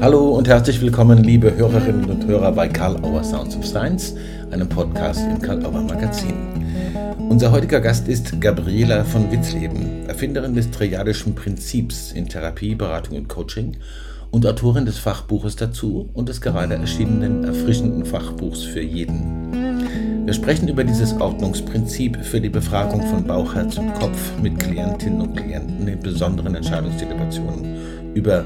Hallo und herzlich willkommen, liebe Hörerinnen und Hörer bei Karl Auer Sounds of Science, einem Podcast im Karl Auer Magazin. Unser heutiger Gast ist Gabriela von Witzleben, Erfinderin des triadischen Prinzips in Therapie, Beratung und Coaching und Autorin des Fachbuches dazu und des gerade erschienenen erfrischenden Fachbuchs für jeden. Wir sprechen über dieses Ordnungsprinzip für die Befragung von Bauch, Herz und Kopf mit Klientinnen und Klienten in besonderen Entscheidungssituationen, über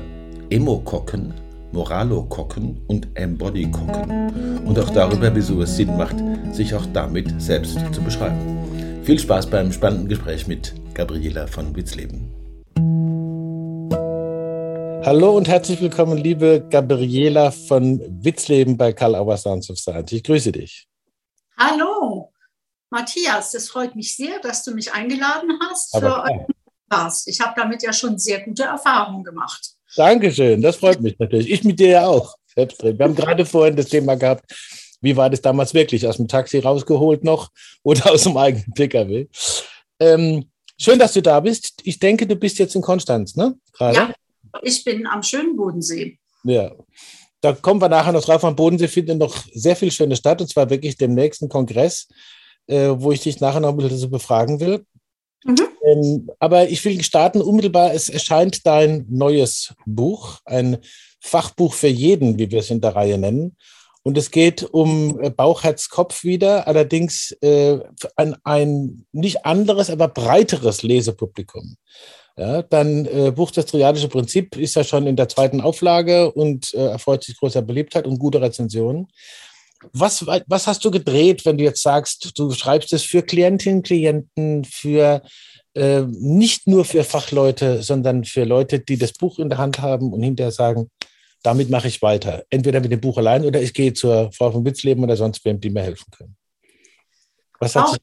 Emokokken, Moralokokken und Embodykokken und auch darüber, wieso es Sinn macht, sich auch damit selbst zu beschreiben. Viel Spaß beim spannenden Gespräch mit Gabriela von Witzleben. Hallo und herzlich willkommen, liebe Gabriela von Witzleben bei Karl Auer Sounds of Science. Ich grüße dich. Hallo, Matthias, das freut mich sehr, dass du mich eingeladen hast Aber für euren Podcast. Ich habe damit ja schon sehr gute Erfahrungen gemacht. Dankeschön, das freut mich natürlich. Ich mit dir ja auch. Wir haben gerade vorhin das Thema gehabt, wie war das damals wirklich? Aus dem Taxi rausgeholt noch oder aus dem eigenen Pkw? Ähm, schön, dass du da bist. Ich denke, du bist jetzt in Konstanz, ne? Gerade? Ja, ich bin am schönen Bodensee. Ja. Da kommen wir nachher noch drauf. Am Bodensee findet noch sehr viel schöne statt, und zwar wirklich dem nächsten Kongress, äh, wo ich dich nachher noch ein bisschen so befragen will. Mhm. Ähm, aber ich will starten unmittelbar. Es erscheint dein neues Buch, ein Fachbuch für jeden, wie wir es in der Reihe nennen. Und es geht um äh, Bauch, Herz, Kopf wieder, allerdings äh, an ein nicht anderes, aber breiteres Lesepublikum. Ja, dann äh, Buch Das Triadische Prinzip ist ja schon in der zweiten Auflage und äh, erfreut sich großer Beliebtheit und guter Rezensionen. Was, was hast du gedreht, wenn du jetzt sagst, du schreibst es für Klientinnen, Klienten, für äh, nicht nur für Fachleute, sondern für Leute, die das Buch in der Hand haben und hinterher sagen, damit mache ich weiter. Entweder mit dem Buch allein oder ich gehe zur Frau von Witzleben oder sonst wem, die mir helfen können. Was hat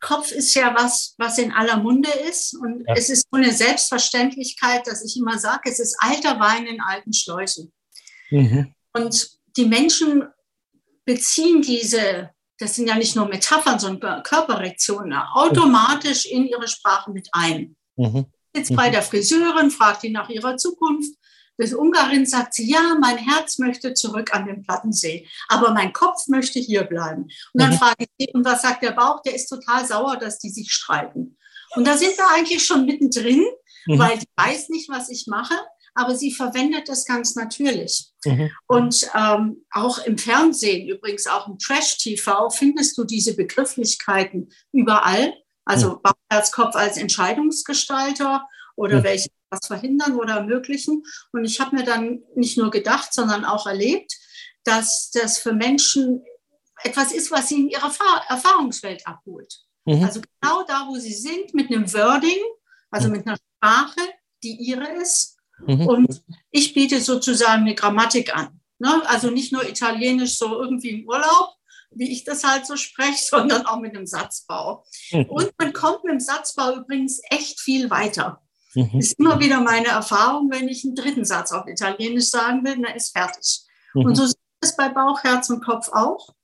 Kopf ist ja was, was in aller Munde ist. Und ja. es ist so eine Selbstverständlichkeit, dass ich immer sage, es ist alter Wein in alten Schläuchen. Mhm. Und die Menschen beziehen diese, das sind ja nicht nur Metaphern, sondern Körperreaktionen, automatisch in ihre Sprache mit ein. Mhm. Jetzt bei mhm. der Friseurin, fragt die nach ihrer Zukunft. Das Ungarin sagt sie, ja, mein Herz möchte zurück an den Plattensee, aber mein Kopf möchte hier bleiben. Und dann mhm. frage ich sie, und was sagt der Bauch? Der ist total sauer, dass die sich streiten. Und da sind wir eigentlich schon mittendrin, mhm. weil die weiß nicht, was ich mache, aber sie verwendet das ganz natürlich. Mhm. Und ähm, auch im Fernsehen, übrigens auch im Trash-TV, findest du diese Begrifflichkeiten überall. Also mhm. Bauch, Herz, Kopf als Entscheidungsgestalter oder mhm. welche was verhindern oder ermöglichen. Und ich habe mir dann nicht nur gedacht, sondern auch erlebt, dass das für Menschen etwas ist, was sie in ihrer Erfahrungswelt abholt. Mhm. Also genau da, wo sie sind, mit einem Wording, also mhm. mit einer Sprache, die ihre ist. Mhm. Und ich biete sozusagen eine Grammatik an. Ne? Also nicht nur Italienisch so irgendwie im Urlaub, wie ich das halt so spreche, sondern auch mit einem Satzbau. Mhm. Und man kommt mit dem Satzbau übrigens echt viel weiter. Mhm. Ist immer wieder meine Erfahrung, wenn ich einen dritten Satz auf Italienisch sagen will, dann ist fertig. Mhm. Und so ist es bei Bauch, Herz und Kopf auch,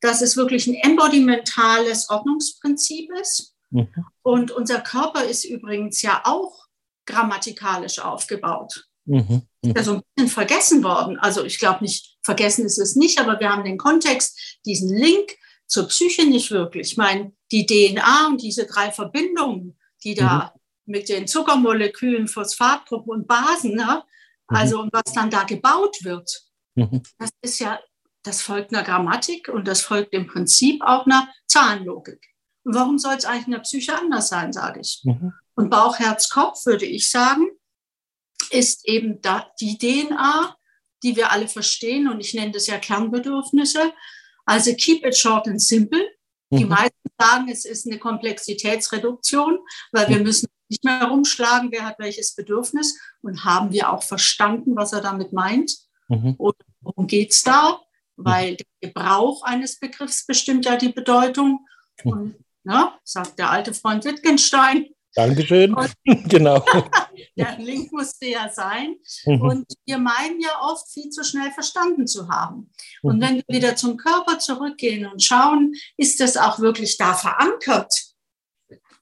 dass es wirklich ein embodimentales Ordnungsprinzip ist. Mhm. Und unser Körper ist übrigens ja auch grammatikalisch aufgebaut. Mhm. Mhm. Ja, so ein bisschen vergessen worden. Also ich glaube nicht, vergessen ist es nicht, aber wir haben den Kontext, diesen Link zur Psyche nicht wirklich. Ich meine, die DNA und diese drei Verbindungen, die da mhm mit den Zuckermolekülen, Phosphatgruppen und Basen, ne? Mhm. also mhm. was dann da gebaut wird, mhm. das ist ja, das folgt einer Grammatik und das folgt im Prinzip auch einer Zahlenlogik. Warum soll es eigentlich in der Psyche anders sein, sage ich. Mhm. Und Bauch, Herz, Kopf, würde ich sagen, ist eben da die DNA, die wir alle verstehen. Und ich nenne das ja Kernbedürfnisse. Also keep it short and simple. Die mhm. meisten sagen, es ist eine Komplexitätsreduktion, weil wir mhm. müssen nicht mehr rumschlagen, wer hat welches Bedürfnis und haben wir auch verstanden, was er damit meint. Mhm. Und worum geht es da? Weil der Gebrauch eines Begriffs bestimmt ja die Bedeutung. Mhm. Und na, ne, sagt der alte Freund Wittgenstein. Dankeschön. Und, genau. der Link musste ja sein. Mhm. Und wir meinen ja oft, viel zu schnell verstanden zu haben. Und mhm. wenn wir wieder zum Körper zurückgehen und schauen, ist das auch wirklich da verankert?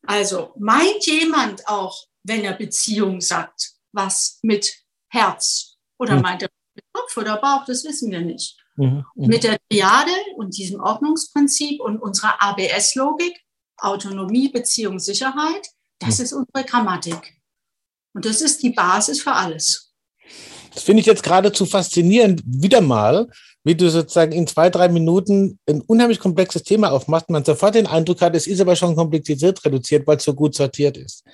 Also meint jemand auch, wenn er Beziehung sagt, was mit Herz oder hm. meint er mit Kopf oder Bauch, das wissen wir nicht. Mhm. mhm. Mit der Triade und diesem Ordnungsprinzip und unserer ABS-Logik, Autonomie, Beziehung, Sicherheit, das mhm. ist unsere Grammatik. Und das ist die Basis für alles. Das finde ich jetzt geradezu faszinierend, wieder mal, wie du sozusagen in zwei, drei Minuten ein unheimlich komplexes Thema aufmachst. Man sofort den Eindruck hat, es ist aber schon kompliziert reduziert, weil es so gut sortiert ist.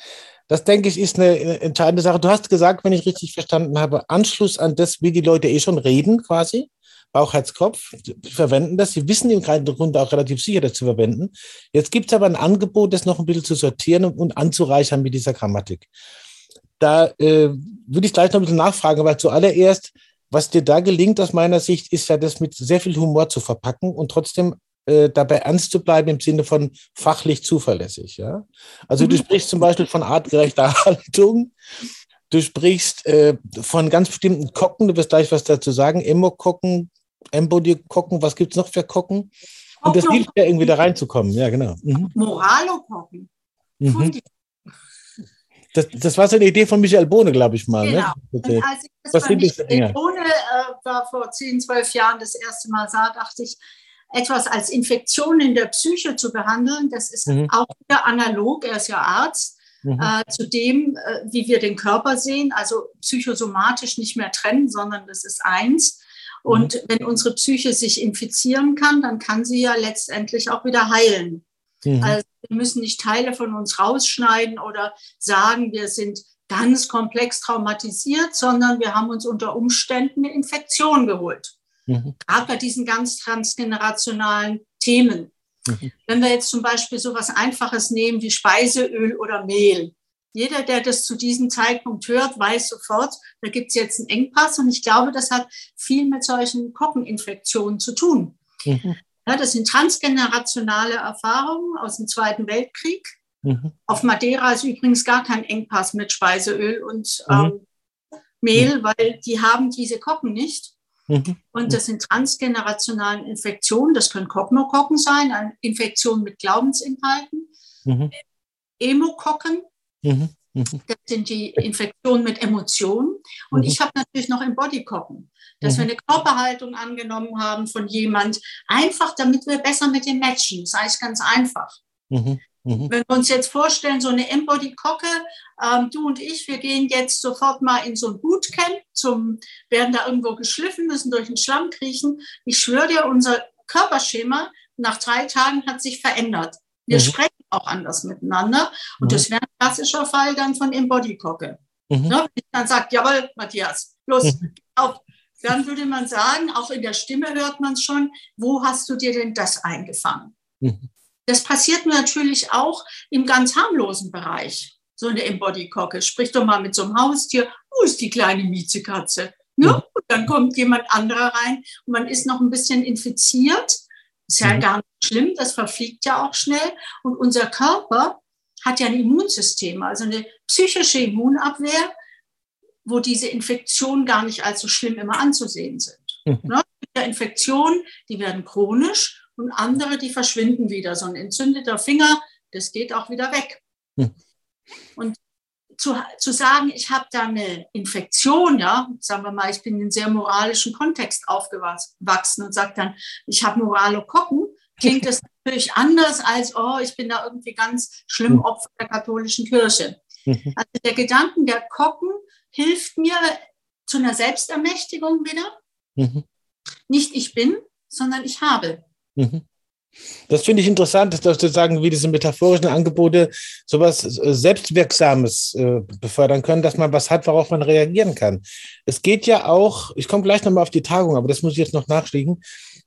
Das, denke ich, ist eine entscheidende Sache. Du hast gesagt, wenn ich richtig verstanden habe, Anschluss an das, wie die Leute eh schon reden, quasi. Bauch, Herz, Kopf. Sie verwenden das. Sie wissen im Grunde auch relativ sicher, das zu verwenden. Jetzt gibt es aber ein Angebot, das noch ein bisschen zu sortieren und anzureichern mit dieser Grammatik da äh, würde ich gleich noch ein bisschen nachfragen, aber zuallererst, was dir da gelingt aus meiner Sicht, ist ja das mit sehr viel Humor zu verpacken und trotzdem äh, dabei ernst zu bleiben im Sinne von fachlich zuverlässig. Ja? Also mhm. du sprichst zum Beispiel von artgerechter Haltung, du sprichst äh, von ganz bestimmten Kocken, du wirst gleich was dazu sagen, Emokokken, Embody-Kocken, was gibt es noch für Kocken? Und das hilft ja irgendwie da reinzukommen, ja genau. Mhm. Moralo-Kocken. Mhm. Das, das war so eine Idee von Michael Bohne, glaube ich mal. Ne? Genau. Ne? Und als ich das Was bei Michael Bohne äh, war vor 10, 12 Jahren das erste Mal sah, dachte ich, etwas als Infektion in der Psyche zu behandeln, das ist mhm. auch wieder analog, er ist ja Arzt, mhm. äh, zu dem, äh, wie wir den Körper sehen, also psychosomatisch nicht mehr trennen, sondern das ist eins. Und mhm. wenn unsere Psyche sich infizieren kann, dann kann sie ja letztendlich auch wieder heilen. Mhm. Also wir müssen nicht Teile von uns rausschneiden oder sagen, wir sind ganz komplex traumatisiert, sondern wir haben uns unter Umständen eine Infektion geholt. Mhm. Gerade bei diesen ganz transgenerationalen Themen. Mhm. Wenn wir jetzt zum Beispiel so etwas Einfaches nehmen wie Speiseöl oder Mehl. Jeder, der das zu diesem Zeitpunkt hört, weiß sofort, da gibt es jetzt einen Engpass. Und ich glaube, das hat viel mit solchen Koppeninfektionen zu tun. Mhm. Ja, das sind transgenerationale Erfahrungen aus dem Zweiten Weltkrieg. Mhm. Auf Madeira ist übrigens gar kein Engpass mit Speiseöl und mhm. ähm, Mehl, weil die haben diese Kocken nicht. Mhm. Und das sind transgenerationale Infektionen. Das können Koknokokken sein, eine Infektion mit Glaubensinhalten. Mhm. Emokokken. Mhm. Das sind die Infektionen mit Emotionen. Und ich habe natürlich noch Embodikokken dass mhm. wir eine Körperhaltung angenommen haben von jemand, einfach damit wir besser mit dem matchen. Das heißt ganz einfach. Mhm. Mhm. Wenn wir uns jetzt vorstellen, so eine Embody-Kocke, ähm, du und ich, wir gehen jetzt sofort mal in so ein Bootcamp, zum, werden da irgendwo geschliffen, müssen durch den Schlamm kriechen. Ich schwöre dir, unser Körperschema nach drei Tagen hat sich verändert. Wir mhm. sprechen auch anders miteinander. Und mhm. das wäre ein klassischer Fall dann von Embody-Kocke. Mhm. Ne, wenn dann sage, jawohl, Matthias, los, mhm. auf, dann würde man sagen, auch in der Stimme hört man es schon, wo hast du dir denn das eingefangen? Mhm. Das passiert natürlich auch im ganz harmlosen Bereich. So eine Embodykocke. Sprich doch mal mit so einem Haustier. Wo ist die kleine Miezekatze? Ja, mhm. und dann kommt jemand anderer rein und man ist noch ein bisschen infiziert. Ist ja mhm. gar nicht schlimm, das verfliegt ja auch schnell. Und unser Körper hat ja ein Immunsystem, also eine psychische Immunabwehr, wo diese Infektionen gar nicht allzu schlimm immer anzusehen sind. Mhm. Ne? Infektionen, die werden chronisch und andere, die verschwinden wieder. So ein entzündeter Finger, das geht auch wieder weg. Mhm. Und zu, zu sagen, ich habe da eine Infektion, ja, sagen wir mal, ich bin in einem sehr moralischen Kontext aufgewachsen und sage dann, ich habe Moralokokken, klingt das natürlich anders als, oh, ich bin da irgendwie ganz schlimm hm. Opfer der katholischen Kirche. Mhm. Also der Gedanken der Kocken hilft mir zu einer Selbstermächtigung wieder. Mhm. Nicht ich bin, sondern ich habe. Mhm. Das finde ich interessant, dass du sagen, wie diese metaphorischen Angebote sowas äh, Selbstwirksames äh, befördern können, dass man was hat, worauf man reagieren kann. Es geht ja auch, ich komme gleich nochmal auf die Tagung, aber das muss ich jetzt noch nachschlagen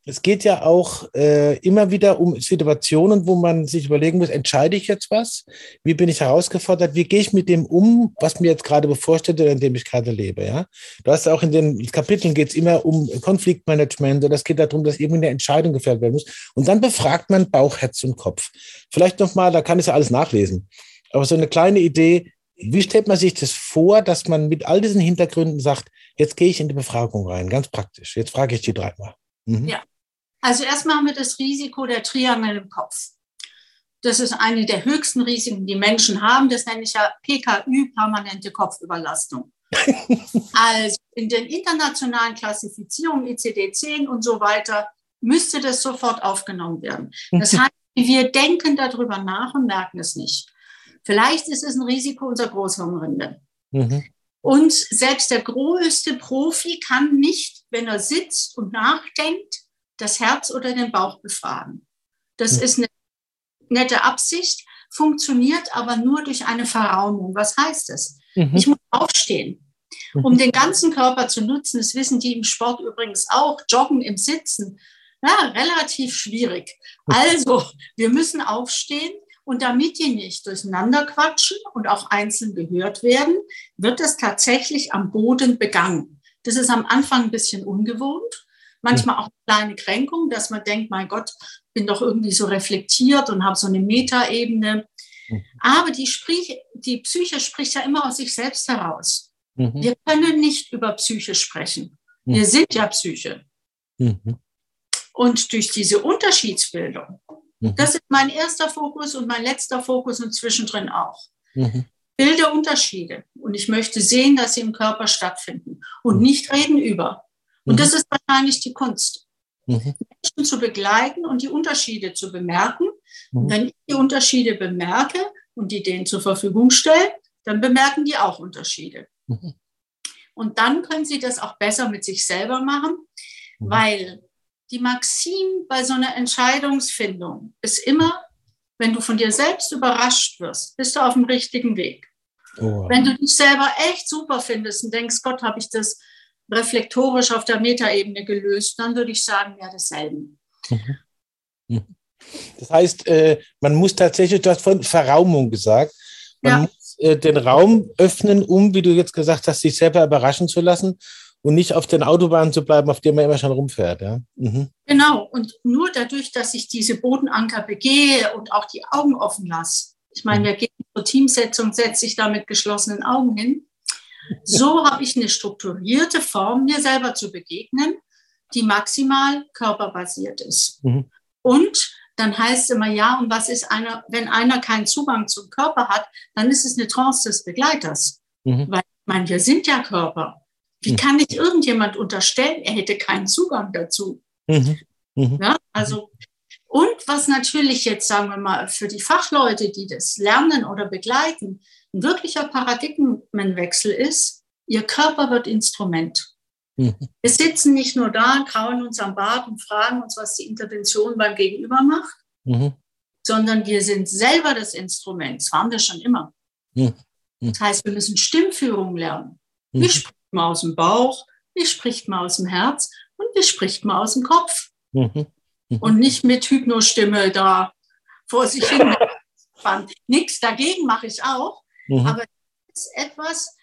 es geht ja auch äh, immer wieder um Situationen, wo man sich überlegen muss, entscheide ich jetzt was? Wie bin ich herausgefordert? Wie gehe ich mit dem um, was mir jetzt gerade bevorsteht oder in dem ich gerade lebe? Ja? Du hast auch in den Kapiteln geht es immer um Konfliktmanagement oder es geht darum, dass eben eine Entscheidung gefällt werden muss. Und dann befragt man Bauch, Herz und Kopf. Vielleicht nochmal, da kann ich ja alles nachlesen. Aber so eine kleine Idee, wie stellt man sich das vor, dass man mit all diesen Hintergründen sagt, jetzt gehe ich in die Befragung rein, ganz praktisch. Jetzt frage ich die dreimal. Mhm. Ja. Also erstmal haben wir das Risiko der Triangel im Kopf. Das ist eine der höchsten Risiken, die Menschen haben. Das nenne ich ja PKÜ, permanente Kopfüberlastung. also in den internationalen Klassifizierungen, ICD-10 und so weiter, müsste das sofort aufgenommen werden. Das heißt, wir denken darüber nach und merken es nicht. Vielleicht ist es ein Risiko unserer Großhirnrinde. Mhm. Und selbst der größte Profi kann nicht, wenn er sitzt und nachdenkt, das Herz oder den Bauch befragen. Das mhm. ist eine nette Absicht, funktioniert aber nur durch eine Verraumung. Was heißt das? Mhm. Ich muss aufstehen. Um mhm. den ganzen Körper zu nutzen, das wissen die im Sport übrigens auch, joggen im Sitzen, ja, relativ schwierig. Also, wir müssen aufstehen und damit die nicht durcheinander quatschen und auch einzeln gehört werden, wird es tatsächlich am Boden begangen. Das ist am Anfang ein bisschen ungewohnt, manchmal auch eine kleine Kränkung, dass man denkt, mein Gott, bin doch irgendwie so reflektiert und habe so eine Metaebene. Mhm. Aber die, sprich, die Psyche spricht ja immer aus sich selbst heraus. Mhm. Wir können nicht über Psyche sprechen. Wir mhm. sind ja Psyche. Mhm. Und durch diese Unterschiedsbildung, mhm. das ist mein erster Fokus und mein letzter Fokus und zwischendrin auch. Mhm. Bilde Unterschiede. Und ich möchte sehen, dass sie im Körper stattfinden und nicht reden über. Und mhm. das ist wahrscheinlich die Kunst. Mhm. Menschen zu begleiten und die Unterschiede zu bemerken. Und wenn ich die Unterschiede bemerke und die denen zur Verfügung stelle, dann bemerken die auch Unterschiede. Und dann können sie das auch besser mit sich selber machen, weil die Maxim bei so einer Entscheidungsfindung ist immer, wenn du von dir selbst überrascht wirst, bist du auf dem richtigen Weg. Oh. Wenn du dich selber echt super findest und denkst, Gott, habe ich das reflektorisch auf der Metaebene gelöst, dann würde ich sagen, ja, dasselbe. Mhm. Mhm. Das heißt, äh, man muss tatsächlich, du hast von Verraumung gesagt, man ja. muss äh, den Raum öffnen, um, wie du jetzt gesagt hast, sich selber überraschen zu lassen und nicht auf den Autobahnen zu bleiben, auf denen man immer schon rumfährt. Ja? Mhm. Genau, und nur dadurch, dass ich diese Bodenanker begehe und auch die Augen offen lasse. Ich meine, mhm. wir gehen zur Teamsetzung, setze ich da mit geschlossenen Augen hin. So habe ich eine strukturierte Form, mir selber zu begegnen, die maximal körperbasiert ist. Mhm. Und dann heißt es immer, ja, und was ist einer, wenn einer keinen Zugang zum Körper hat, dann ist es eine Trance des Begleiters. Mhm. Weil, ich meine, wir sind ja Körper. Wie mhm. kann ich irgendjemand unterstellen, er hätte keinen Zugang dazu? Mhm. Mhm. Ja, also, und was natürlich jetzt, sagen wir mal, für die Fachleute, die das lernen oder begleiten, ein wirklicher Paradigmenwechsel ist, ihr Körper wird Instrument. Mhm. Wir sitzen nicht nur da, kauen uns am Bart und fragen uns, was die Intervention beim Gegenüber macht, mhm. sondern wir sind selber das Instrument. Das waren wir schon immer. Mhm. Das heißt, wir müssen Stimmführung lernen. Wie spricht man aus dem Bauch, wie spricht man aus dem Herz und wie spricht man aus dem Kopf. Mhm. Mhm. Und nicht mit Hypnostimme da vor sich hin. Nichts dagegen mache ich auch. Mhm. Aber das ist etwas,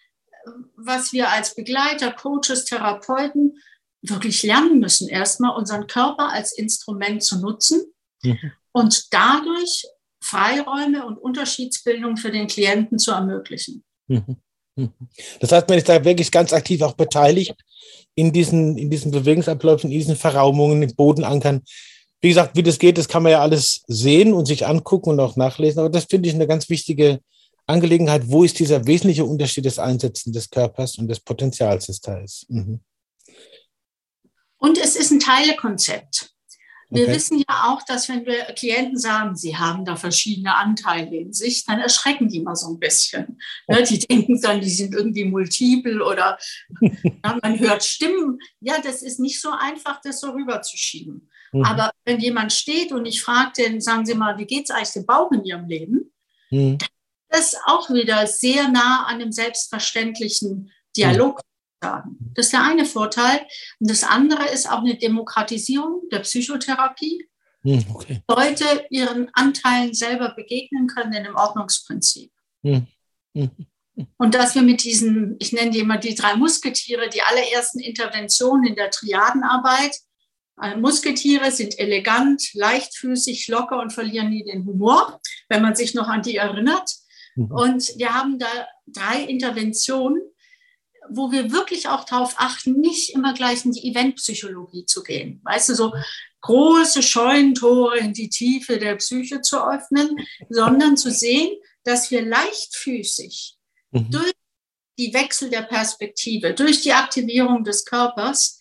was wir als Begleiter, Coaches, Therapeuten wirklich lernen müssen, erstmal unseren Körper als Instrument zu nutzen mhm. und dadurch Freiräume und Unterschiedsbildung für den Klienten zu ermöglichen. Mhm. Das heißt, man ist da wirklich ganz aktiv auch beteiligt in diesen, in diesen Bewegungsabläufen, in diesen Verraumungen, in Bodenankern. Wie gesagt, wie das geht, das kann man ja alles sehen und sich angucken und auch nachlesen. Aber das finde ich eine ganz wichtige Angelegenheit. Wo ist dieser wesentliche Unterschied des Einsetzen des Körpers und des Potenzials, da ist? Mhm. Und es ist ein Teilekonzept. Wir okay. wissen ja auch, dass wenn wir Klienten sagen, sie haben da verschiedene Anteile in sich, dann erschrecken die mal so ein bisschen. Ja, die denken dann, die sind irgendwie multiple oder ja, man hört Stimmen. Ja, das ist nicht so einfach, das so rüberzuschieben. Mhm. Aber wenn jemand steht und ich frage den, sagen Sie mal, wie geht es eigentlich dem Bauch in Ihrem Leben? Mhm. Das ist auch wieder sehr nah an dem selbstverständlichen Dialog sagen. Das ist der eine Vorteil. Und das andere ist auch eine Demokratisierung der Psychotherapie. Hm, okay. Leute ihren Anteilen selber begegnen können in dem Ordnungsprinzip. Hm. Hm. Und dass wir mit diesen, ich nenne die immer die drei Musketiere, die allerersten Interventionen in der Triadenarbeit. Also Musketiere sind elegant, leichtfüßig, locker und verlieren nie den Humor, wenn man sich noch an die erinnert. Mhm. Und wir haben da drei Interventionen, wo wir wirklich auch darauf achten, nicht immer gleich in die Eventpsychologie zu gehen. Weißt du, so große Scheunentore in die Tiefe der Psyche zu öffnen, sondern zu sehen, dass wir leichtfüßig mhm. durch die Wechsel der Perspektive, durch die Aktivierung des Körpers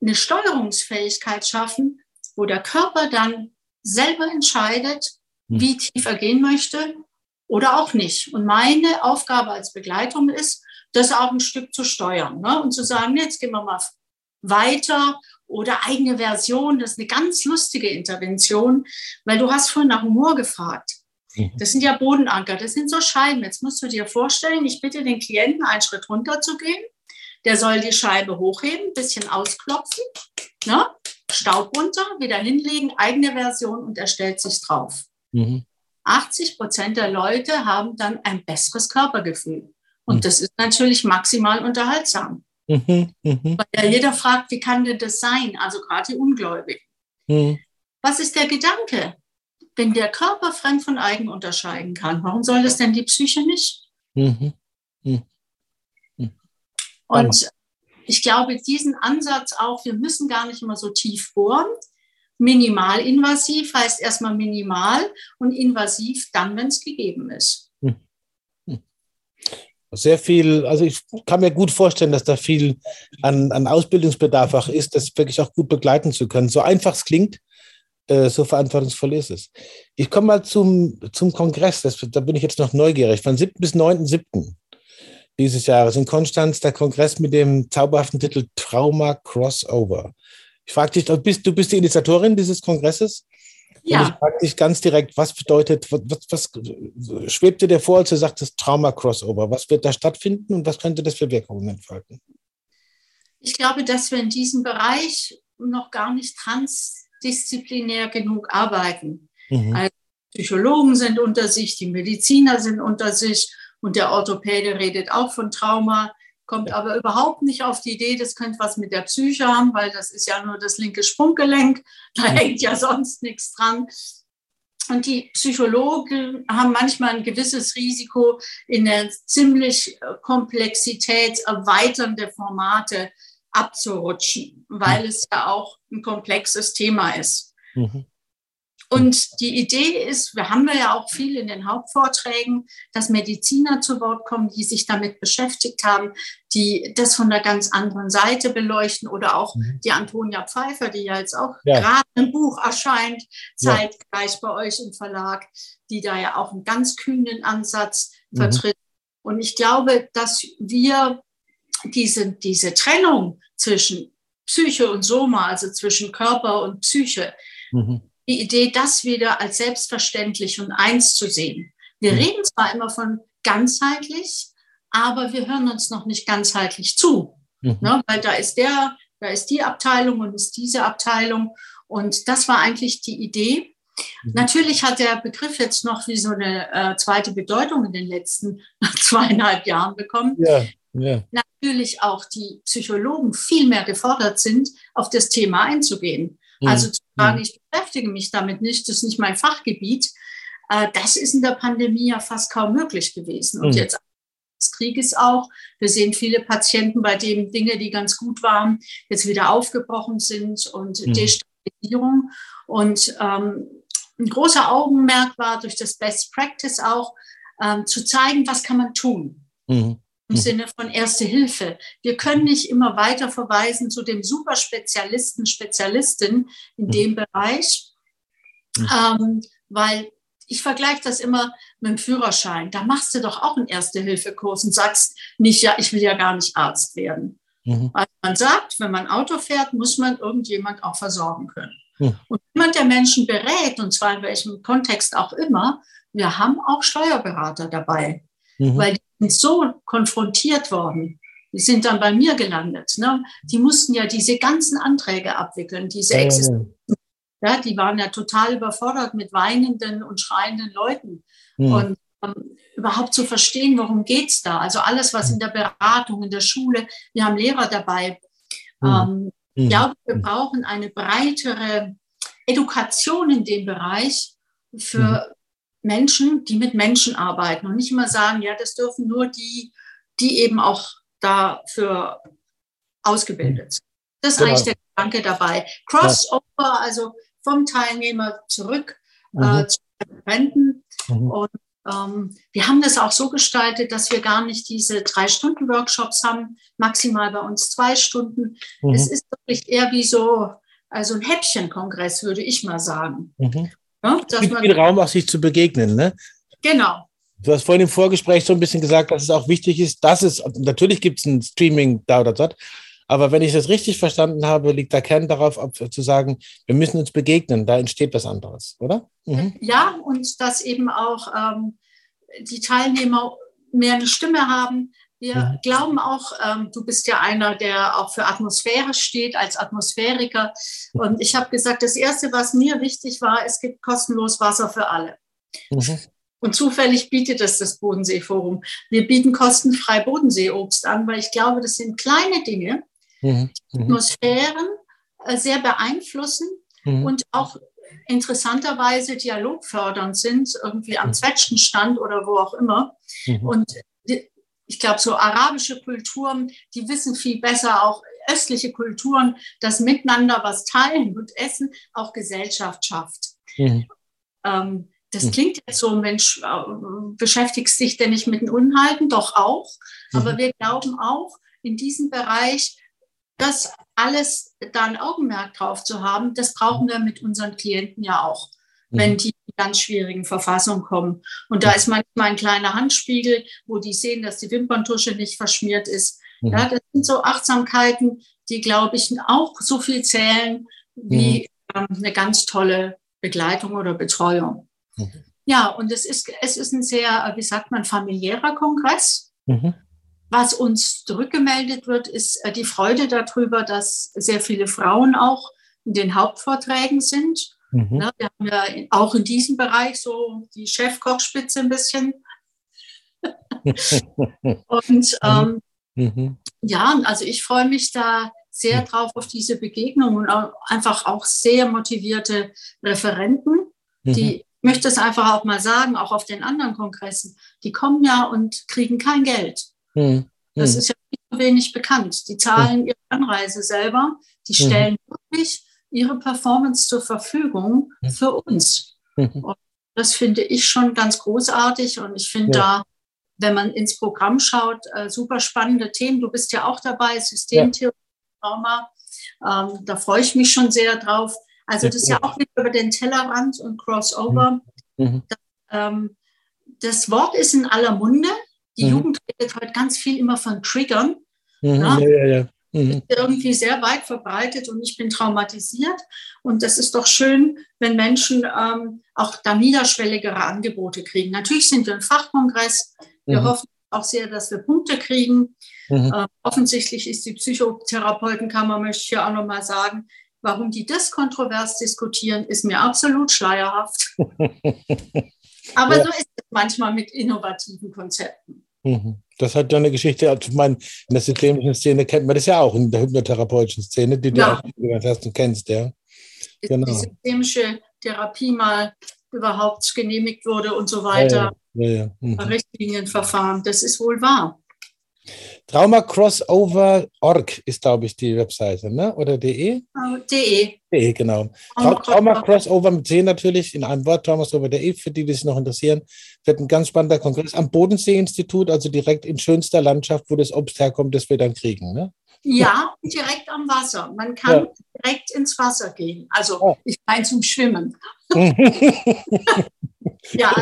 eine Steuerungsfähigkeit schaffen, wo der Körper dann selber entscheidet, wie tief er gehen möchte oder auch nicht. Und meine Aufgabe als Begleitung ist, das auch ein Stück zu steuern ne? und zu sagen, jetzt gehen wir mal weiter oder eigene Version. Das ist eine ganz lustige Intervention, weil du hast vorhin nach Humor gefragt. Mhm. Das sind ja Bodenanker, das sind so Scheiben. Jetzt musst du dir vorstellen, ich bitte den Klienten, einen Schritt runter zu gehen. Der soll die Scheibe hochheben, ein bisschen ausklopfen, ne? Staub runter, wieder hinlegen, eigene Version und er stellt sich drauf. Mhm. 80 Prozent der Leute haben dann ein besseres Körpergefühl. Und mhm. das ist natürlich maximal unterhaltsam. Mhm, mh. Weil ja jeder fragt, wie kann denn das sein? Also gerade die Ungläubigen. Mhm. Was ist der Gedanke? Wenn der Körper fremd von eigen unterscheiden kann, warum soll das denn die Psyche nicht? Mhm. mhm. mhm. Und ich glaube, diesen Ansatz auch, wir müssen gar nicht immer so tief bohren. Minimalinvasiv heißt erstmal minimal und invasiv dann, wenn es gegeben ist sehr viel, also ich kann mir gut vorstellen, dass da viel an, an Ausbildungsbedarf auch ist, das wirklich auch gut begleiten zu können. So einfach es klingt, äh, so verantwortungsvoll ist es. Ich komme mal zum, zum Kongress, das, da bin ich jetzt noch neugierig, von 7. bis 9.7. dieses Jahres in Konstanz, der Kongress mit dem zauberhaften Titel Trauma Crossover. Ich frage dich, du bist, du bist die Initiatorin dieses Kongresses? Ja. Und ich frage dich ganz direkt, was bedeutet, was, was, was schwebt dir vor, als du sagtest Trauma-Crossover? Was wird da stattfinden und was könnte das für Wirkungen entfalten? Ich glaube, dass wir in diesem Bereich noch gar nicht transdisziplinär genug arbeiten. Mhm. Also Psychologen sind unter sich, die Mediziner sind unter sich und der Orthopäde redet auch von Trauma kommt aber überhaupt nicht auf die Idee, das könnte was mit der Psyche haben, weil das ist ja nur das linke Sprunggelenk, da hängt ja sonst nichts dran. Und die Psychologen haben manchmal ein gewisses Risiko, in der ziemlich äh, Komplexität erweiternde Formate abzurutschen, weil es ja auch ein komplexes Thema ist. Mhm. Und die Idee ist, wir haben ja auch viel in den Hauptvorträgen, dass Mediziner zu Wort kommen, die sich damit beschäftigt haben, die das von der ganz anderen Seite beleuchten oder auch mhm. die Antonia Pfeiffer, die ja jetzt auch ja. gerade ein Buch erscheint, zeitgleich ja. bei euch im Verlag, die da ja auch einen ganz kühnen Ansatz mhm. vertritt. Und ich glaube, dass wir diese, diese Trennung zwischen Psyche und Soma, also zwischen Körper und Psyche, mhm die Idee, das wieder als selbstverständlich und eins zu sehen. Wir mhm. reden zwar immer von ganzheitlich, aber wir hören uns noch nicht ganzheitlich zu, mhm. ne? weil da ist der, da ist die Abteilung und ist diese Abteilung. Und das war eigentlich die Idee. Mhm. Natürlich hat der Begriff jetzt noch wie so eine äh, zweite Bedeutung in den letzten zweieinhalb Jahren bekommen. Ja, ja. Natürlich auch die Psychologen viel mehr gefordert sind, auf das Thema einzugehen. Also mhm. zu sagen, mhm. ich beschäftige mich damit nicht, das ist nicht mein Fachgebiet, äh, das ist in der Pandemie ja fast kaum möglich gewesen. Und mhm. jetzt des Krieges auch. Wir sehen viele Patienten, bei denen Dinge, die ganz gut waren, jetzt wieder aufgebrochen sind und mhm. Destabilisierung. Und ähm, ein großer Augenmerk war durch das Best Practice auch ähm, zu zeigen, was kann man tun. Mhm im hm. Sinne von Erste Hilfe. Wir können nicht immer weiter verweisen zu dem Superspezialisten, Spezialistin in hm. dem Bereich, hm. ähm, weil ich vergleiche das immer mit dem Führerschein. Da machst du doch auch einen Erste-Hilfe-Kurs und sagst nicht, ja, ich will ja gar nicht Arzt werden. Mhm. Also man sagt, wenn man Auto fährt, muss man irgendjemand auch versorgen können. Mhm. Und jemand, der Menschen berät, und zwar in welchem Kontext auch immer, wir haben auch Steuerberater dabei. Mhm. Weil die sind so konfrontiert worden. Die sind dann bei mir gelandet. Ne? Die mussten ja diese ganzen Anträge abwickeln, diese ja, Existenzen. Ja, die waren ja total überfordert mit weinenden und schreienden Leuten. Mhm. Und ähm, überhaupt zu verstehen, worum geht es da? Also alles, was in der Beratung, in der Schule, wir haben Lehrer dabei. Mhm. Ähm, ich glaube, wir brauchen eine breitere Education in dem Bereich für Menschen, die mit Menschen arbeiten und nicht immer sagen, ja, das dürfen nur die, die eben auch dafür ausgebildet sind. Das ist genau. eigentlich der Gedanke dabei. Crossover, also vom Teilnehmer zurück äh, mhm. äh, zu Referenten. Mhm. Und ähm, wir haben das auch so gestaltet, dass wir gar nicht diese drei Stunden Workshops haben, maximal bei uns zwei Stunden. Mhm. Es ist wirklich eher wie so also ein Häppchenkongress, würde ich mal sagen. Mhm. Ja, es gibt viel Raum, auch sich zu begegnen, ne? Genau. Du hast vorhin im Vorgespräch so ein bisschen gesagt, dass es auch wichtig ist, dass es, natürlich gibt es ein Streaming da oder dort, aber wenn ich das richtig verstanden habe, liegt der Kern darauf, zu sagen, wir müssen uns begegnen, da entsteht was anderes, oder? Mhm. Ja, und dass eben auch ähm, die Teilnehmer mehr eine Stimme haben. Wir mhm. glauben auch, ähm, du bist ja einer, der auch für Atmosphäre steht, als Atmosphäriker. Und ich habe gesagt, das Erste, was mir wichtig war, es gibt kostenlos Wasser für alle. Mhm. Und zufällig bietet es das Bodenseeforum. Wir bieten kostenfrei Bodenseeobst an, weil ich glaube, das sind kleine Dinge, mhm. die mhm. Atmosphären äh, sehr beeinflussen mhm. und auch interessanterweise dialogfördernd sind, irgendwie am mhm. Zwetschgenstand oder wo auch immer. Mhm. Und ich glaube, so arabische Kulturen, die wissen viel besser, auch östliche Kulturen, dass miteinander was teilen und essen auch Gesellschaft schafft. Mhm. Ähm, das mhm. klingt jetzt so, Mensch, äh, beschäftigst dich denn nicht mit den Unhalten? Doch auch. Aber mhm. wir glauben auch, in diesem Bereich das alles da ein Augenmerk drauf zu haben, das brauchen wir mit unseren Klienten ja auch, mhm. wenn die ganz schwierigen Verfassungen kommen. Und da ist manchmal ein kleiner Handspiegel, wo die sehen, dass die Wimperntusche nicht verschmiert ist. Mhm. Ja, das sind so Achtsamkeiten, die, glaube ich, auch so viel zählen wie mhm. ähm, eine ganz tolle Begleitung oder Betreuung. Mhm. Ja, und es ist, es ist ein sehr, wie sagt man, familiärer Kongress. Mhm. Was uns zurückgemeldet wird, ist äh, die Freude darüber, dass sehr viele Frauen auch in den Hauptvorträgen sind. Mhm. Ne, wir haben ja auch in diesem Bereich so die Chefkochspitze ein bisschen. und ähm, mhm. ja, also ich freue mich da sehr drauf auf diese Begegnung und auch einfach auch sehr motivierte Referenten, die mhm. ich möchte es einfach auch mal sagen, auch auf den anderen Kongressen, die kommen ja und kriegen kein Geld. Mhm. Das ist ja nicht wenig bekannt. Die zahlen ihre Anreise selber, die stellen mhm. wirklich ihre Performance zur Verfügung für uns. Mhm. Und das finde ich schon ganz großartig und ich finde ja. da, wenn man ins Programm schaut, äh, super spannende Themen. Du bist ja auch dabei, Systemtheorie, Trauma. Ähm, da freue ich mich schon sehr drauf. Also das ist ja auch wieder über den Tellerrand und Crossover. Mhm. Das, ähm, das Wort ist in aller Munde. Die mhm. Jugend redet heute ganz viel immer von Triggern. Mhm. Ja, ja, ja. Mhm. Ist irgendwie sehr weit verbreitet und ich bin traumatisiert. Und das ist doch schön, wenn Menschen ähm, auch da niederschwelligere Angebote kriegen. Natürlich sind wir ein Fachkongress. Wir mhm. hoffen auch sehr, dass wir Punkte kriegen. Mhm. Äh, offensichtlich ist die Psychotherapeutenkammer, möchte ich hier auch nochmal sagen, warum die das kontrovers diskutieren, ist mir absolut schleierhaft. Aber ja. so ist es manchmal mit innovativen Konzepten. Mhm. Das hat ja eine Geschichte, also ich meine, in der systemischen Szene kennt man das ja auch, in der hypnotherapeutischen Szene, die ja. du auch hast und kennst, ja. Genau. Die systemische Therapie mal überhaupt genehmigt wurde und so weiter. Ja, ja, ja, mhm. Richtlinienverfahren, das ist wohl wahr. Traumacrossover.org ist, glaube ich, die Webseite, ne? oder de? Oh, de. De, genau. Traumacrossover mit C natürlich, in einem Wort, traumacrossover.de, für die, die sich noch interessieren, wird ein ganz spannender Kongress am Bodensee-Institut, also direkt in schönster Landschaft, wo das Obst herkommt, das wir dann kriegen, ne? Ja, direkt am Wasser. Man kann ja. direkt ins Wasser gehen. Also oh. ich meine zum Schwimmen. Ja,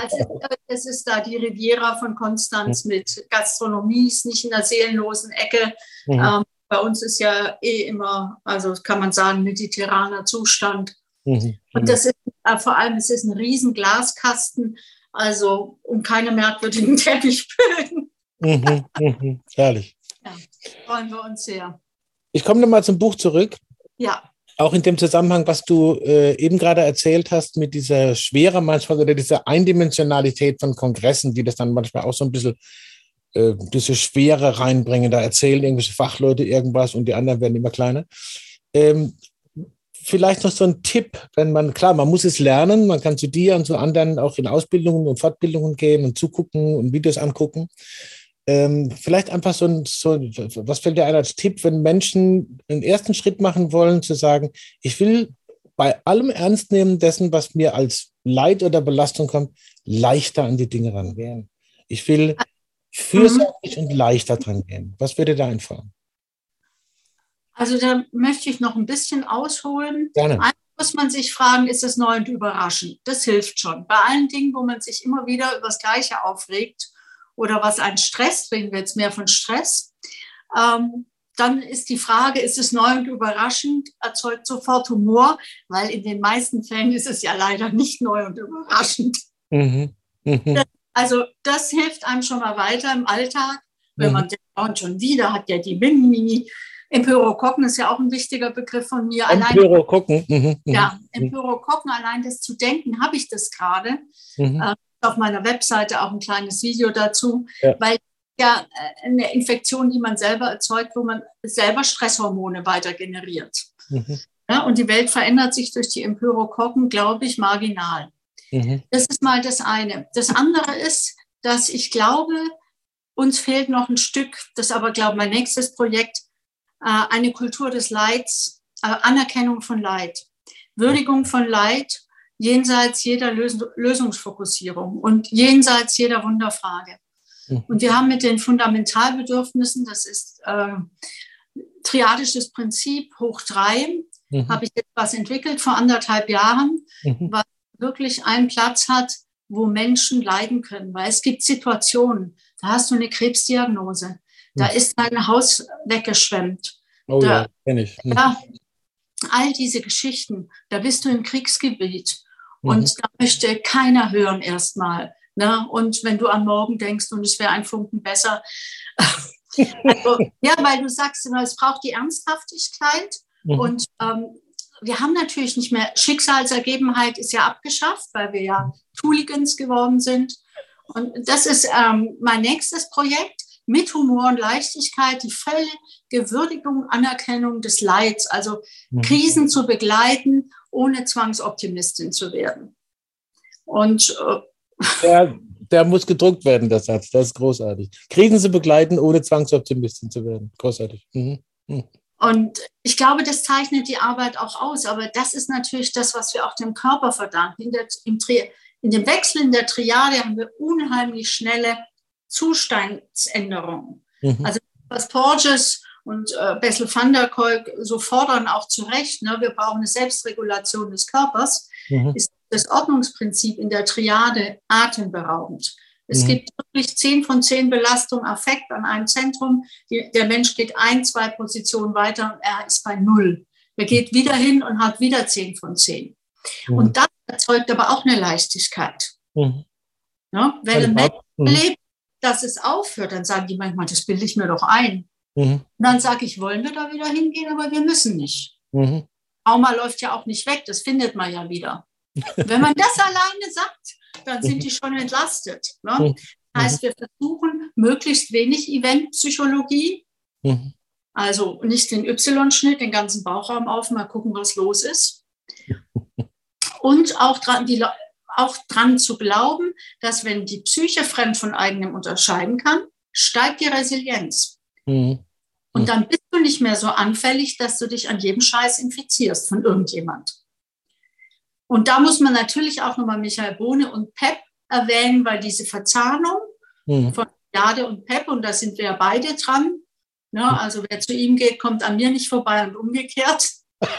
es ist, da die Riviera von Konstanz mhm. mit Gastronomie, ist nicht in der seelenlosen Ecke. Mhm. Ähm, bei uns ist ja eh immer, also kann man sagen, mediterraner Zustand. Mhm. Und das ist äh, vor allem, es ist ein riesen Glaskasten, also um keine merkwürdigen Teppichböden. Mhm, mhm, herrlich. Ja, freuen wir uns sehr. Ich komme nochmal zum Buch zurück. Ja auch in dem Zusammenhang, was du äh, eben gerade erzählt hast, mit dieser Schwere manchmal oder dieser Eindimensionalität von Kongressen, die das dann manchmal auch so ein bisschen äh, diese Schwere reinbringen. Da erzählen irgendwelche Fachleute irgendwas und die anderen werden immer kleiner. Ähm, vielleicht noch so ein Tipp, wenn man, klar, man muss es lernen, man kann zu dir und zu anderen auch in Ausbildungen und Fortbildungen gehen und zugucken und Videos angucken. Ähm, vielleicht einfach so ein, so, was fällt dir ein als Tipp, wenn Menschen einen ersten Schritt machen wollen, zu sagen, ich will bei allem Ernst nehmen dessen, was mir als Leid oder Belastung kommt, leichter an die Dinge rangehen. Ich will fürsorglich mhm. und leichter dran gehen. Was würde da einfallen? Also da möchte ich noch ein bisschen ausholen. Gerne. Einmal muss man sich fragen, ist es neu und überraschend? Das hilft schon. Bei allen Dingen, wo man sich immer wieder über das Gleiche aufregt oder was einen stresst, reden wir jetzt mehr von Stress, ähm, dann ist die Frage, ist es neu und überraschend, erzeugt sofort Humor, weil in den meisten Fällen ist es ja leider nicht neu und überraschend. Mhm. Mhm. Also das hilft einem schon mal weiter im Alltag, wenn mhm. man denkt, oh, und schon wieder hat ja die Mini. Empyrokokken ist ja auch ein wichtiger Begriff von mir. Empyrokokken. Mhm. mhm. Ja, Empyrokokken, allein das zu denken, habe ich das gerade. Mhm. Äh, auf meiner Webseite auch ein kleines Video dazu, ja. weil ja äh, eine Infektion, die man selber erzeugt, wo man selber Stresshormone weiter generiert. Mhm. Ja, und die Welt verändert sich durch die Empyrokokken, glaube ich, marginal. Mhm. Das ist mal das eine. Das andere ist, dass ich glaube, uns fehlt noch ein Stück, das aber, glaube ich, mein nächstes Projekt, äh, eine Kultur des Leids, äh, Anerkennung von Leid, Würdigung von Leid jenseits jeder Lösungsfokussierung und jenseits jeder Wunderfrage. Mhm. Und wir haben mit den Fundamentalbedürfnissen, das ist äh, triadisches Prinzip hoch drei, mhm. habe ich jetzt was entwickelt vor anderthalb Jahren, mhm. was wirklich einen Platz hat, wo Menschen leiden können. Weil es gibt Situationen, da hast du eine Krebsdiagnose, da mhm. ist dein Haus weggeschwemmt. Oh da, ja, kenne ich. Mhm. Ja, all diese Geschichten, da bist du im Kriegsgebiet und mhm. da möchte keiner hören erstmal. Ne? Und wenn du an morgen denkst und es wäre ein Funken besser. also, ja, weil du sagst immer, es braucht die Ernsthaftigkeit. Mhm. Und ähm, wir haben natürlich nicht mehr, Schicksalsergebenheit ist ja abgeschafft, weil wir ja Tooligans geworden sind. Und das ist ähm, mein nächstes Projekt mit Humor und Leichtigkeit, die völlige Würdigung, Anerkennung des Leids, also mhm. Krisen zu begleiten, ohne Zwangsoptimistin zu werden. Und äh, der, der muss gedruckt werden, der Satz. Das ist großartig. Krisen zu begleiten, ohne Zwangsoptimistin zu werden. Großartig. Mhm. Mhm. Und ich glaube, das zeichnet die Arbeit auch aus. Aber das ist natürlich das, was wir auch dem Körper verdanken. In, der, im Tri in dem Wechsel in der Triade haben wir unheimlich schnelle Zustandsänderungen. Mhm. Also was Porges und äh, Bessel van der Kolk so fordern, auch zu Recht, ne, wir brauchen eine Selbstregulation des Körpers, mhm. ist das Ordnungsprinzip in der Triade atemberaubend. Es mhm. gibt wirklich zehn von zehn Belastungen Affekt an einem Zentrum. Die, der Mensch geht ein, zwei Positionen weiter und er ist bei null. Er geht wieder hin und hat wieder zehn von zehn. Mhm. Und das erzeugt aber auch eine Leichtigkeit. Mhm. Ja, wenn ein Mensch mhm. lebt, dass es aufhört, dann sagen die manchmal, das bilde ich mir doch ein. Mhm. Und dann sage ich, wollen wir da wieder hingehen, aber wir müssen nicht. Mhm. Trauma läuft ja auch nicht weg, das findet man ja wieder. Wenn man das alleine sagt, dann sind die schon entlastet. Ne? Mhm. Das heißt, wir versuchen möglichst wenig Eventpsychologie, mhm. also nicht den Y-Schnitt, den ganzen Bauchraum auf, mal gucken, was los ist. Und auch dran, die, auch dran zu glauben, dass wenn die Psyche fremd von eigenem unterscheiden kann, steigt die Resilienz. Mhm. Und dann bist du nicht mehr so anfällig, dass du dich an jedem Scheiß infizierst von irgendjemand. Und da muss man natürlich auch nochmal Michael Bohne und Pep erwähnen, weil diese Verzahnung mhm. von Jade und Pep, und da sind wir ja beide dran, ne, mhm. also wer zu ihm geht, kommt an mir nicht vorbei und umgekehrt.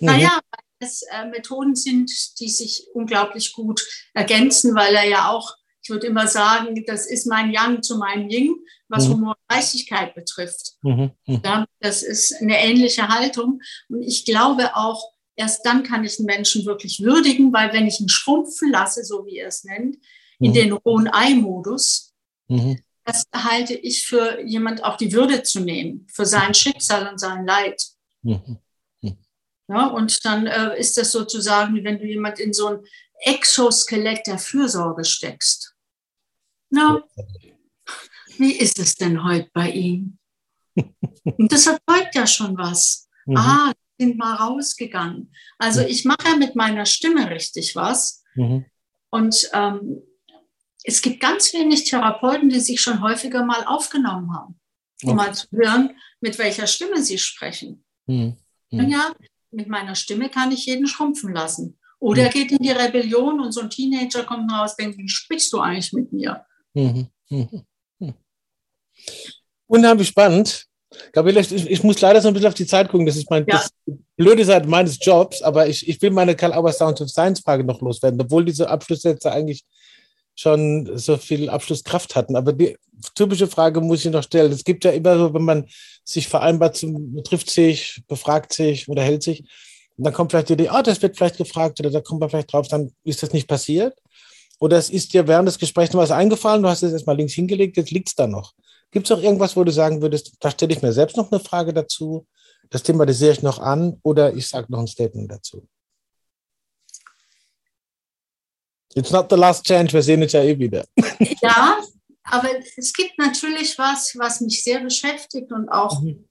naja, es äh, Methoden sind, die sich unglaublich gut ergänzen, weil er ja auch, ich würde immer sagen, das ist mein Yang zu meinem Ying, was mhm. Humor und Leichtigkeit betrifft. Mhm. Mhm. Ja, das ist eine ähnliche Haltung. Und ich glaube auch, erst dann kann ich einen Menschen wirklich würdigen, weil wenn ich ihn schrumpfen lasse, so wie er es nennt, in mhm. den rohen Ei-Modus, mhm. das halte ich für jemand auch die Würde zu nehmen, für sein Schicksal und sein Leid. Mhm. Ja, und dann äh, ist das sozusagen, wie wenn du jemand in so ein Exoskelett der Fürsorge steckst. Na, wie ist es denn heute bei ihm? Und das erzeugt ja schon was. Mhm. Ah, sind mal rausgegangen. Also ich mache ja mit meiner Stimme richtig was. Mhm. Und ähm, es gibt ganz wenig Therapeuten, die sich schon häufiger mal aufgenommen haben, um okay. mal zu hören, mit welcher Stimme sie sprechen. Mhm. Mhm. Ja, mit meiner Stimme kann ich jeden schrumpfen lassen. Oder mhm. geht in die Rebellion und so ein Teenager kommt raus, denkt, wie sprichst du eigentlich mit mir? Mhm. Mhm. mhm. Unheimlich spannend. Gabriele, ich, ich, muss leider so ein bisschen auf die Zeit gucken. Das ist mein ja. blöde Seite meines Jobs, aber ich, ich will meine Karl Auer Sound of Science Frage noch loswerden, obwohl diese Abschlusssätze eigentlich schon so viel Abschlusskraft hatten. Aber die typische Frage muss ich noch stellen. Es gibt ja immer so, wenn man sich vereinbart, zum, trifft sich, befragt sich, unterhält sich, und dann kommt vielleicht die Idee, oh, das wird vielleicht gefragt oder da kommt man vielleicht drauf, dann ist das nicht passiert. Oder es ist dir während des Gesprächs noch was eingefallen, du hast es erstmal links hingelegt, jetzt liegt es da noch. Gibt es auch irgendwas, wo du sagen würdest, da stelle ich mir selbst noch eine Frage dazu, das thematisiere ich noch an oder ich sage noch ein Statement dazu? It's not the last chance, wir sehen uns ja eh wieder. Ja, aber es gibt natürlich was, was mich sehr beschäftigt und auch, mhm.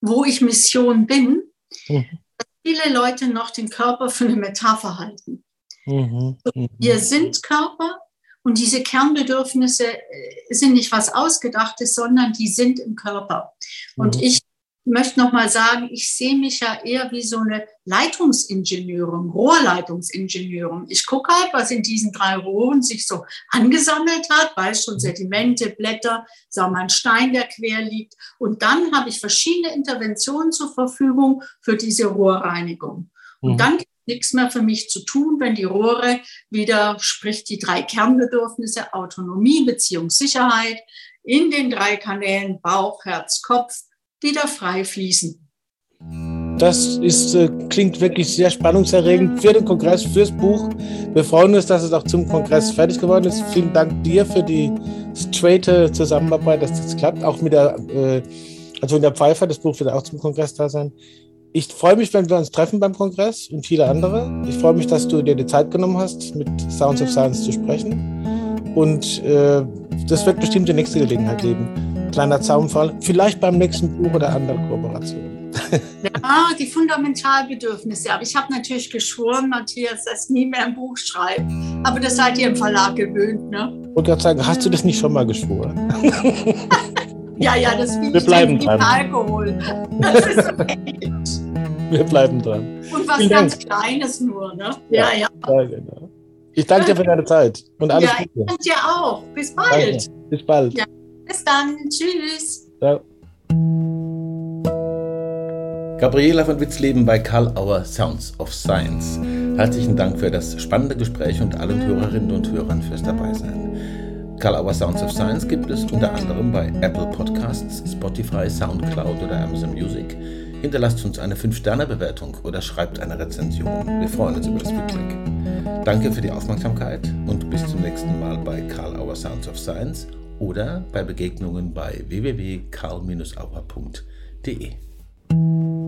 wo ich Mission bin, mhm. dass viele Leute noch den Körper für eine Metapher halten. Mhm. mhm. Wir sind Körper und diese Kernbedürfnisse äh, sind nicht was Ausgedachtes, sondern die sind im Körper. Und mhm. ich möchte noch mal sagen, ich sehe mich ja eher wie so eine Leitungsingenieurin, Rohrleitungsingenieurin. Ich gucke halt, was in diesen drei Rohren sich so angesammelt hat, weiß schon Sedimente, Blätter, sagen wir ein Stein, der quer liegt. Und dann habe ich verschiedene Interventionen zur Verfügung für diese Rohrreinigung. Und mhm. dann gibt es nichts mehr für mich zu tun, wenn die Rohre wieder, sprich die drei Kernbedürfnisse, Autonomie, Beziehungssicherheit, in den drei Kanälen Bauch, Herz, Kopf, wieder frei fließen. Das ist, äh, klingt wirklich sehr spannungserregend für den Kongress, fürs Buch. Wir freuen uns, dass es auch zum Kongress fertig geworden ist. Vielen Dank dir für die straighte Zusammenarbeit, dass das klappt. Auch mit der, äh, also in der Pfeifer, das Buch wird auch zum Kongress da sein. Ich freue mich, wenn wir uns treffen beim Kongress und viele andere. Ich freue mich, dass du dir die Zeit genommen hast, mit Sounds of Science zu sprechen. Und äh, das wird bestimmt die nächste Gelegenheit geben kleiner Zaunfall. Vielleicht beim nächsten Buch oder anderen Kooperationen. Ja, die Fundamentalbedürfnisse. Aber ich habe natürlich geschworen, Matthias, dass nie mehr ein Buch schreibt. Aber das seid ihr im Verlag gewöhnt, ne? Und gerade sagen, hast du das nicht schon mal geschworen? ja, ja, das Wir bleiben dran. Alkohol. Das ist okay. Wir bleiben dran. Und was Vielen ganz Dank. Kleines nur, ne? Ja, ja. ja. ja genau. Ich danke dir für deine Zeit und alles ja, Gute. Ich danke dir auch. Bis bald. Danke. Bis bald. Ja. Bis dann. Tschüss. Ciao. Gabriela von Witzleben bei Karl Auer Sounds of Science. Herzlichen Dank für das spannende Gespräch und allen Hörerinnen und Hörern fürs Dabeisein. Auer Sounds of Science gibt es unter anderem bei Apple Podcasts, Spotify, Soundcloud oder Amazon Music. Hinterlasst uns eine 5-Sterne-Bewertung oder schreibt eine Rezension. Wir freuen uns über das Feedback. Danke für die Aufmerksamkeit und bis zum nächsten Mal bei Karl Auer Sounds of Science oder bei Begegnungen bei www.karl-auer.de.